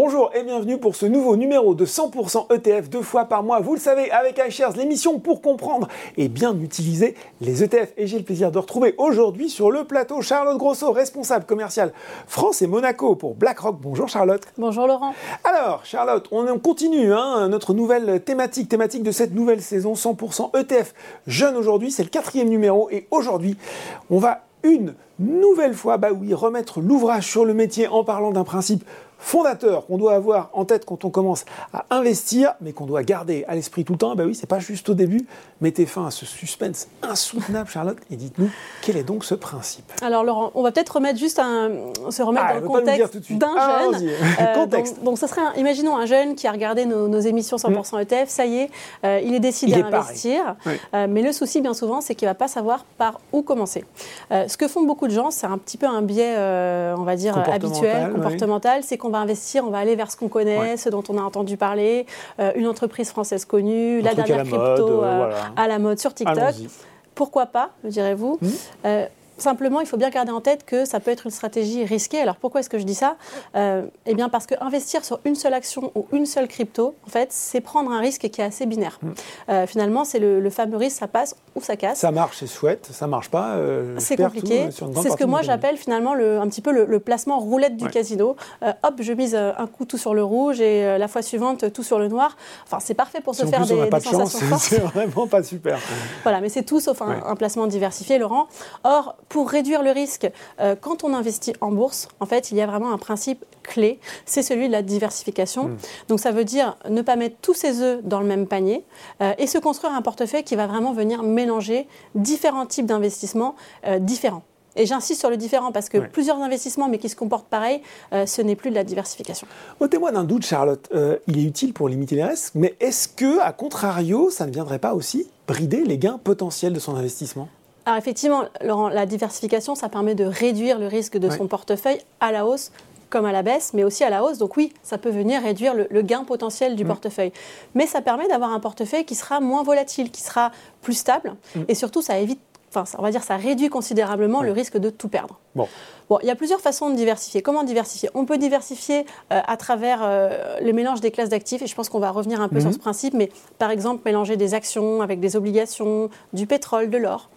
Bonjour et bienvenue pour ce nouveau numéro de 100% ETF deux fois par mois. Vous le savez, avec iShares, l'émission pour comprendre et bien utiliser les ETF. Et j'ai le plaisir de retrouver aujourd'hui sur le plateau Charlotte Grosso, responsable commercial France et Monaco pour BlackRock. Bonjour Charlotte. Bonjour Laurent. Alors Charlotte, on continue hein, notre nouvelle thématique, thématique de cette nouvelle saison 100% ETF jeune aujourd'hui. C'est le quatrième numéro et aujourd'hui, on va une nouvelle fois, bah oui, remettre l'ouvrage sur le métier en parlant d'un principe fondateur qu'on doit avoir en tête quand on commence à investir, mais qu'on doit garder à l'esprit tout le temps. Ben oui, c'est pas juste au début. Mettez fin à ce suspense insoutenable, Charlotte, et dites-nous quel est donc ce principe? Alors Laurent, on va peut-être remettre juste un, se remettre ah, dans le contexte d'un jeune. Euh, contexte. Donc, ce serait, imaginons un jeune qui a regardé nos, émissions 100% mm. ETF, ça y est, euh, il est décidé à investir. Euh, mais le souci, bien souvent, c'est qu'il va pas savoir par où commencer. ce que font beaucoup de gens, c'est un petit peu un biais, on va dire habituel, comportemental, c'est qu'on on va investir, on va aller vers ce qu'on connaît, ce dont on a entendu parler, euh, une entreprise française connue, la dernière crypto euh, à la mode sur TikTok. Pourquoi pas, me direz-vous euh, Simplement, il faut bien garder en tête que ça peut être une stratégie risquée. Alors pourquoi est-ce que je dis ça? Euh, Eh bien parce qu'investir sur une seule action ou une seule crypto, en fait, c'est prendre un risque qui est assez binaire. Mm. Euh, finalement, c'est le, fameux risque, ça passe ou ça casse. Ça marche, c'est chouette. Ça marche pas. Euh, c'est compliqué. C'est ce que moi j'appelle finalement le, un petit peu le, placement roulette du casino. hop, je mise un coup tout sur le rouge et la fois suivante tout sur le noir. Enfin, c'est parfait pour se faire des, des sensations fortes. C'est vraiment pas super. voilà, mais c'est tout sauf un, un placement diversifié, Laurent. Or, pour réduire le risque, euh, quand on investit en bourse, en fait, il y a vraiment un principe clé, c'est celui de la diversification. Hmm. Donc ça veut dire ne pas mettre tous ses œufs dans le même panier euh, et se construire un portefeuille qui va vraiment venir mélanger différents types d'investissements euh, différents. Et j'insiste sur le différent parce que plusieurs investissements, mais qui se comportent pareil, ce n'est plus de la diversification. Ôtez-moi d'un doute, Charlotte. il est utile pour limiter les risques, mais est-ce que, à contrario, ça ne viendrait pas aussi brider les gains potentiels de son investissement? Alors effectivement, Laurent, la diversification, ça permet de réduire le risque de son portefeuille à la hausse comme à la baisse, mais aussi à la hausse. Donc oui, ça peut venir réduire le, gain potentiel du mm. portefeuille. Mais ça permet d'avoir un portefeuille qui sera moins volatile, qui sera plus stable, mm. et surtout ça évite enfin, on va dire, ça réduit considérablement le risque de tout perdre. Bon. Bon, il y a plusieurs façons de diversifier. Comment diversifier? On peut diversifier euh, à travers euh, le mélange des classes d'actifs, et je pense qu'on va revenir un peu sur mhm. ce principe, mais par exemple, mélanger des actions avec des obligations, du pétrole, de l'or.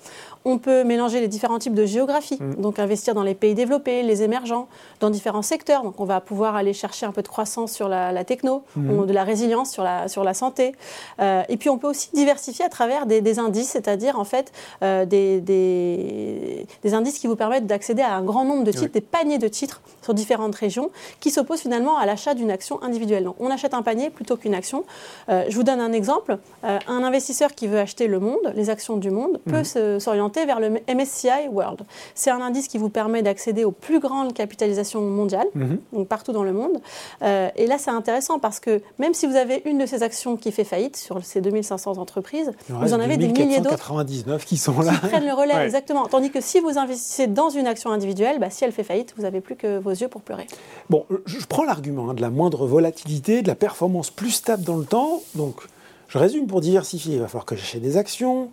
On peut mélanger les différents types de géographie, mhm. donc investir dans les pays développés, les émergents, dans différents secteurs. Donc on va pouvoir aller chercher un peu de croissance sur la, techno, mhm. de la résilience sur la, sur la santé. Euh, et puis on peut aussi diversifier à travers des, indices, c'est-à-dire en fait des, des, des indices qui vous permettent d'accéder à un grand nombre de titres, des paniers de titres sur différentes régions qui s'opposent finalement à l'achat d'une action individuelle. Donc, on achète un panier plutôt qu'une action. Euh, je vous donne un exemple. Euh, un investisseur qui veut acheter le monde, les actions du monde, peut mhm. s'orienter vers le MSCI World. C'est un indice qui vous permet d'accéder aux plus grandes capitalisations mondiales, mhm. donc partout dans le monde. Euh, et là, c'est intéressant parce que même si vous avez une de ces actions qui fait faillite sur ces 2500 entreprises, vous en avez des milliers d'autres. 99 qui sont là. Qui prennent le relais, exactement. Tandis que si vous investissez dans une action individuelle, bah, si elle fait faillite, vous n'avez plus que vos yeux pour pleurer. Bon, je prends l'argument hein, de la moindre volatilité, de la performance plus stable dans le temps. Donc, je résume pour diversifier. Il va falloir que j'achète des actions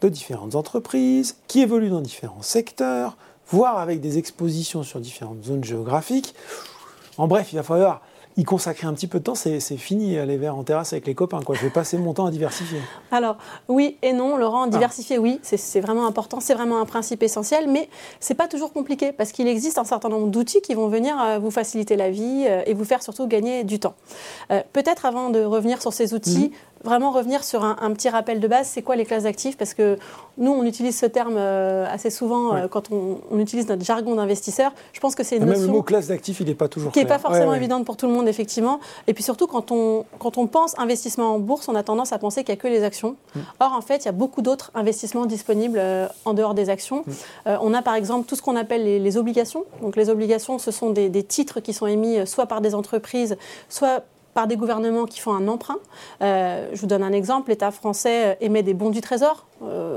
de différentes entreprises qui évoluent dans différents secteurs, voire avec des expositions sur différentes zones géographiques. En bref, il va falloir y consacrer un petit peu de temps, c'est fini aller vers en terrasse avec les copains. Quoi. Je vais passer mon temps à diversifier. Alors, oui et non, Laurent, diversifier, oui, c'est vraiment important, c'est vraiment un principe essentiel, mais c'est pas toujours compliqué parce qu'il existe un certain nombre d'outils qui vont venir euh, vous faciliter la vie euh, et vous faire surtout gagner du temps. Euh, peut-être avant de revenir sur ces outils, mhm vraiment revenir sur un, petit rappel de base, c'est quoi les classes d'actifs? Parce que nous, on utilise ce terme euh, assez souvent euh, quand on, utilise notre jargon d'investisseur. Je pense que c'est une Même notion... le mot classe d'actifs, il n'est pas toujours Qui n'est pas forcément évidente pour tout le monde, effectivement. Et puis surtout, quand on, quand on pense investissement en bourse, on a tendance à penser qu'il n'y a que les actions. Mm. Or, en fait, il y a beaucoup d'autres investissements disponibles euh, en dehors des actions. Mm. on a par exemple tout ce qu'on appelle les, obligations. Donc les obligations, ce sont des, des titres qui sont émis soit par des entreprises, soit par des gouvernements qui font un emprunt. Euh, je vous donne un exemple, l'État français émet des bons du Trésor.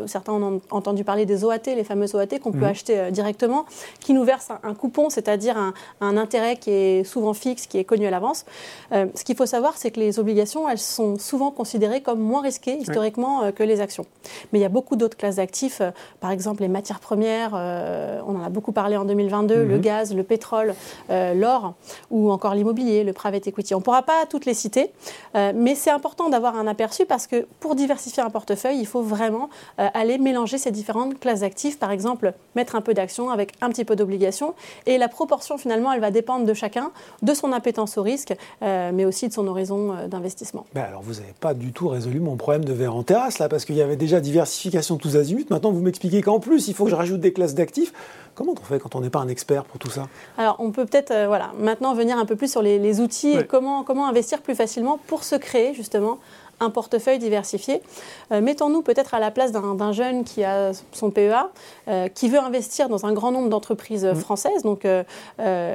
Euh, certains ont entendu parler des OAT, les fameuses OAT qu'on peut mhm. acheter euh, directement, qui nous versent un, coupon, c'est-à-dire un, intérêt qui est souvent fixe, qui est connu à l'avance. ce qu'il faut savoir, c'est que les obligations, elles sont souvent considérées comme moins risquées historiquement que les actions. Mais il y a beaucoup d'autres classes d'actifs, par exemple les matières premières, on en a beaucoup parlé en 2022, le mhm. gaz, le pétrole, l'or, ou encore l'immobilier, le private equity. On ne pourra pas toutes les citer, mais c'est important d'avoir un aperçu parce que pour diversifier un portefeuille, il faut vraiment aller mélanger ces différentes classes d'actifs. Par exemple, mettre un peu d'actions avec un petit peu d'obligations. Et la proportion, finalement, elle va dépendre de chacun, de son appétence au risque, mais aussi de son horizon d'investissement. Ben alors, vous n'avez pas du tout résolu mon problème de verre en terrasse, là, parce qu'il y avait déjà diversification tous azimuts. Maintenant, vous m'expliquez qu'en plus, il faut que je rajoute des classes d'actifs. Comment on fait quand on n'est pas un expert pour tout ça? Alors, on peut peut-être euh, voilà, maintenant venir un peu plus sur les, outils et comment, comment investir plus facilement pour se créer justement un portefeuille diversifié. Euh, mettons-nous peut-être à la place d'un jeune qui a son PEA, euh, qui veut investir dans un grand nombre d'entreprises mmh. françaises. Donc,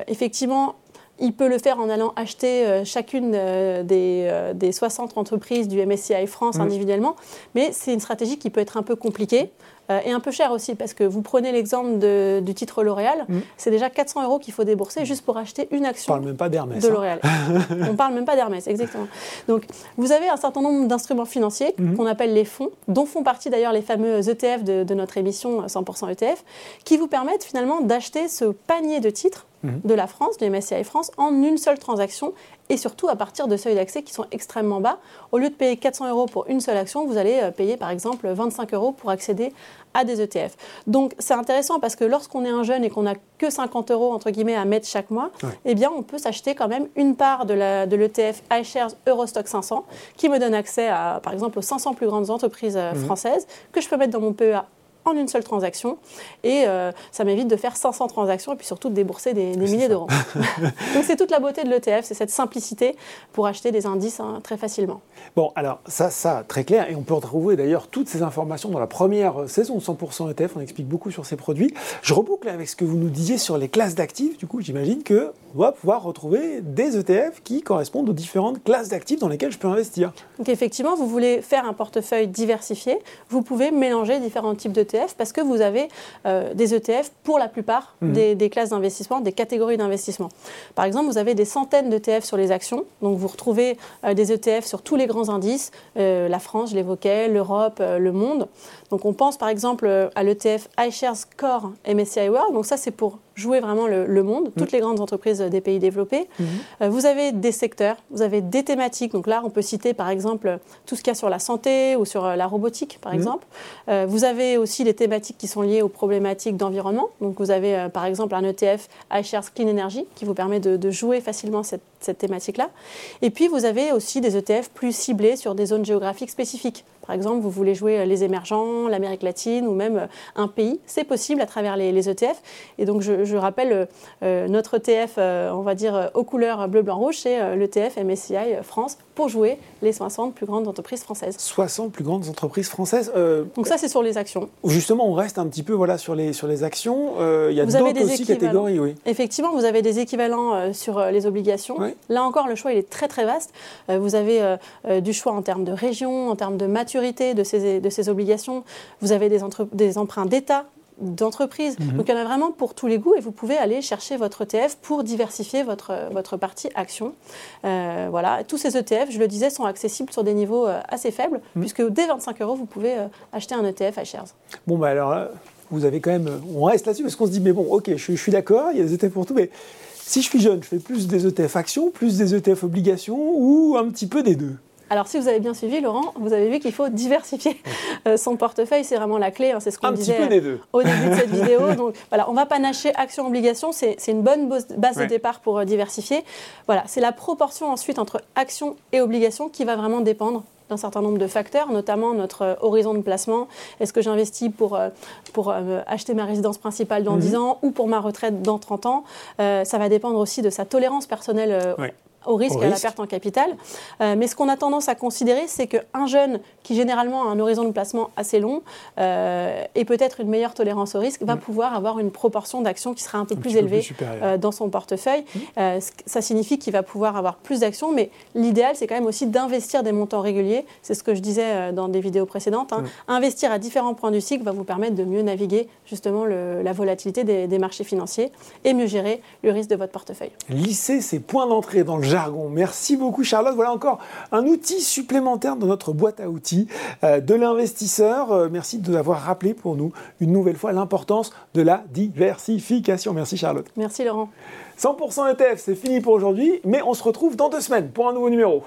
effectivement, il peut le faire en allant acheter euh, chacune euh, des, 60 euh, entreprises du MSCI France individuellement, mais c'est une stratégie qui peut être un peu compliquée. Et un peu chère aussi, parce que vous prenez l'exemple du titre L'Oréal, mm. c'est déjà 400 euros qu'il faut débourser juste pour acheter une action parle même pas de hein. L'Oréal. On parle même pas d'Hermès, exactement. Donc, vous avez un certain nombre d'instruments financiers mm. qu'on appelle les fonds, dont font partie d'ailleurs les fameux ETF de, de notre émission 100% ETF, qui vous permettent finalement d'acheter ce panier de titres Mhm. de la France, du MSCI France, en une seule transaction et surtout à partir de seuils d'accès qui sont extrêmement bas. Au lieu de payer 400 euros pour une seule action, vous allez euh, payer par exemple 25 euros pour accéder à des ETF. Donc c'est intéressant parce que lorsqu'on est un jeune et qu'on n'a que 50 euros entre guillemets à mettre chaque mois, eh bien on peut s'acheter quand même une part de l'ETF de iShares Eurostock 500 qui me donne accès à par exemple aux 500 plus grandes entreprises euh, mhm. françaises que je peux mettre dans mon PEA en une seule transaction. Et euh, ça m'évite de faire 500 transactions et puis surtout de débourser des, milliers d'euros. Donc c'est toute la beauté de l'ETF, c'est cette simplicité pour acheter des indices hein, très facilement. Bon, alors ça, ça, très clair. Et on peut retrouver d'ailleurs toutes ces informations dans la première saison 100% ETF. On explique beaucoup sur ces produits. Je reboucle avec ce que vous nous disiez sur les classes d'actifs. Du coup, j'imagine que on va pouvoir retrouver des ETF qui correspondent aux différentes classes d'actifs dans lesquelles je peux investir. Donc effectivement, vous voulez faire un portefeuille diversifié, vous pouvez mélanger différents types d'ETF parce que vous avez euh, des ETF pour la plupart mhm. des, classes d'investissement, des catégories d'investissement. Par exemple, vous avez des centaines d'ETF sur les actions, donc vous retrouvez euh, des ETF sur tous les grands indices, euh, la France, je l'évoquais, l'Europe, le monde. Donc on pense par exemple à l'ETF iShares Core MSCI World, donc ça c'est pour jouer vraiment le, monde, mm. toutes les grandes entreprises des pays développés. Mm-hmm. Euh, vous avez des secteurs, vous avez des thématiques. Donc là, on peut citer par exemple tout ce qu'il y a sur la santé ou sur euh, la robotique, par mm-hmm. exemple. Euh, vous avez aussi les thématiques qui sont liées aux problématiques d'environnement. Donc vous avez par exemple un ETF iShares Clean Energy qui vous permet de, jouer facilement cette, cette thématique-là. Et puis vous avez aussi des ETF plus ciblés sur des zones géographiques spécifiques. Par exemple, vous voulez jouer les émergents, l'Amérique latine ou même un pays, c'est possible à travers les, ETF. Et donc, je, rappelle, euh, notre ETF, euh, on va dire, aux couleurs bleu, blanc, rouge, c'est euh, l'ETF MSCI France pour jouer les 60 plus grandes entreprises françaises. 60 plus grandes entreprises françaises Donc ça, c'est sur les actions. Justement, on reste un petit peu voilà, sur, les, sur les actions. il y a d'autres aussi catégories, oui. Effectivement, vous avez des équivalents sur les obligations. Là encore, le choix, il est très, très vaste. vous avez du choix en termes de région, en termes de maturité de ces, de ces obligations. Vous avez des, des emprunts d'État, d'entreprise. Mhm. Donc il y en a vraiment pour tous les goûts et vous pouvez aller chercher votre ETF pour diversifier votre, votre partie action. Euh, voilà, tous ces ETF, je le disais, sont accessibles sur des niveaux euh, assez faibles mhm. puisque dès 25 euros, vous pouvez euh, acheter un ETF iShares. Bon, bah alors vous avez quand même. On reste là-dessus parce qu'on se dit, mais bon, ok, je, je suis d'accord, il y a des ETF pour tout, mais si je suis jeune, je fais plus des ETF actions, plus des ETF obligations ou un petit peu des deux alors, si vous avez bien suivi, Laurent, vous avez vu qu'il faut diversifier euh, son portefeuille. C'est vraiment la clé. Hein, c'est ce qu'on disait au début de cette vidéo. Donc, voilà, on va panacher action-obligation. C'est une bonne base de départ pour euh, diversifier. Voilà, c'est la proportion ensuite entre action et obligation qui va vraiment dépendre d'un certain nombre de facteurs, notamment notre euh, horizon de placement. Est-ce que j'investis pour, pour acheter ma résidence principale dans 10 mhm. ans ou pour ma retraite dans 30 ans? Ça va dépendre aussi de sa tolérance personnelle au risque, et à la perte en capital. Euh, mais ce qu'on a tendance à considérer, c'est qu'un jeune qui généralement a un horizon de placement assez long euh, et peut-être une meilleure tolérance au risque, va mm. pouvoir avoir une proportion d'actions qui sera un peu plus élevée euh, dans son portefeuille. Mm. ça signifie qu'il va pouvoir avoir plus d'actions, mais l'idéal, c'est quand même aussi d'investir des montants réguliers. C'est ce que je disais dans des vidéos précédentes. Hein. Mm. Investir à différents points du cycle va vous permettre de mieux naviguer justement la volatilité des, des marchés financiers et mieux gérer le risque de votre portefeuille. Lisser ces points d'entrée dans le jargon. Merci beaucoup Charlotte. Voilà encore un outil supplémentaire dans notre boîte à outils euh, de l'investisseur. Euh, merci de nous avoir rappelé pour nous une nouvelle fois l'importance de la diversification. Merci Charlotte. Merci Laurent. 100% ETF, c'est fini pour aujourd'hui, mais on se retrouve dans deux semaines pour un nouveau numéro.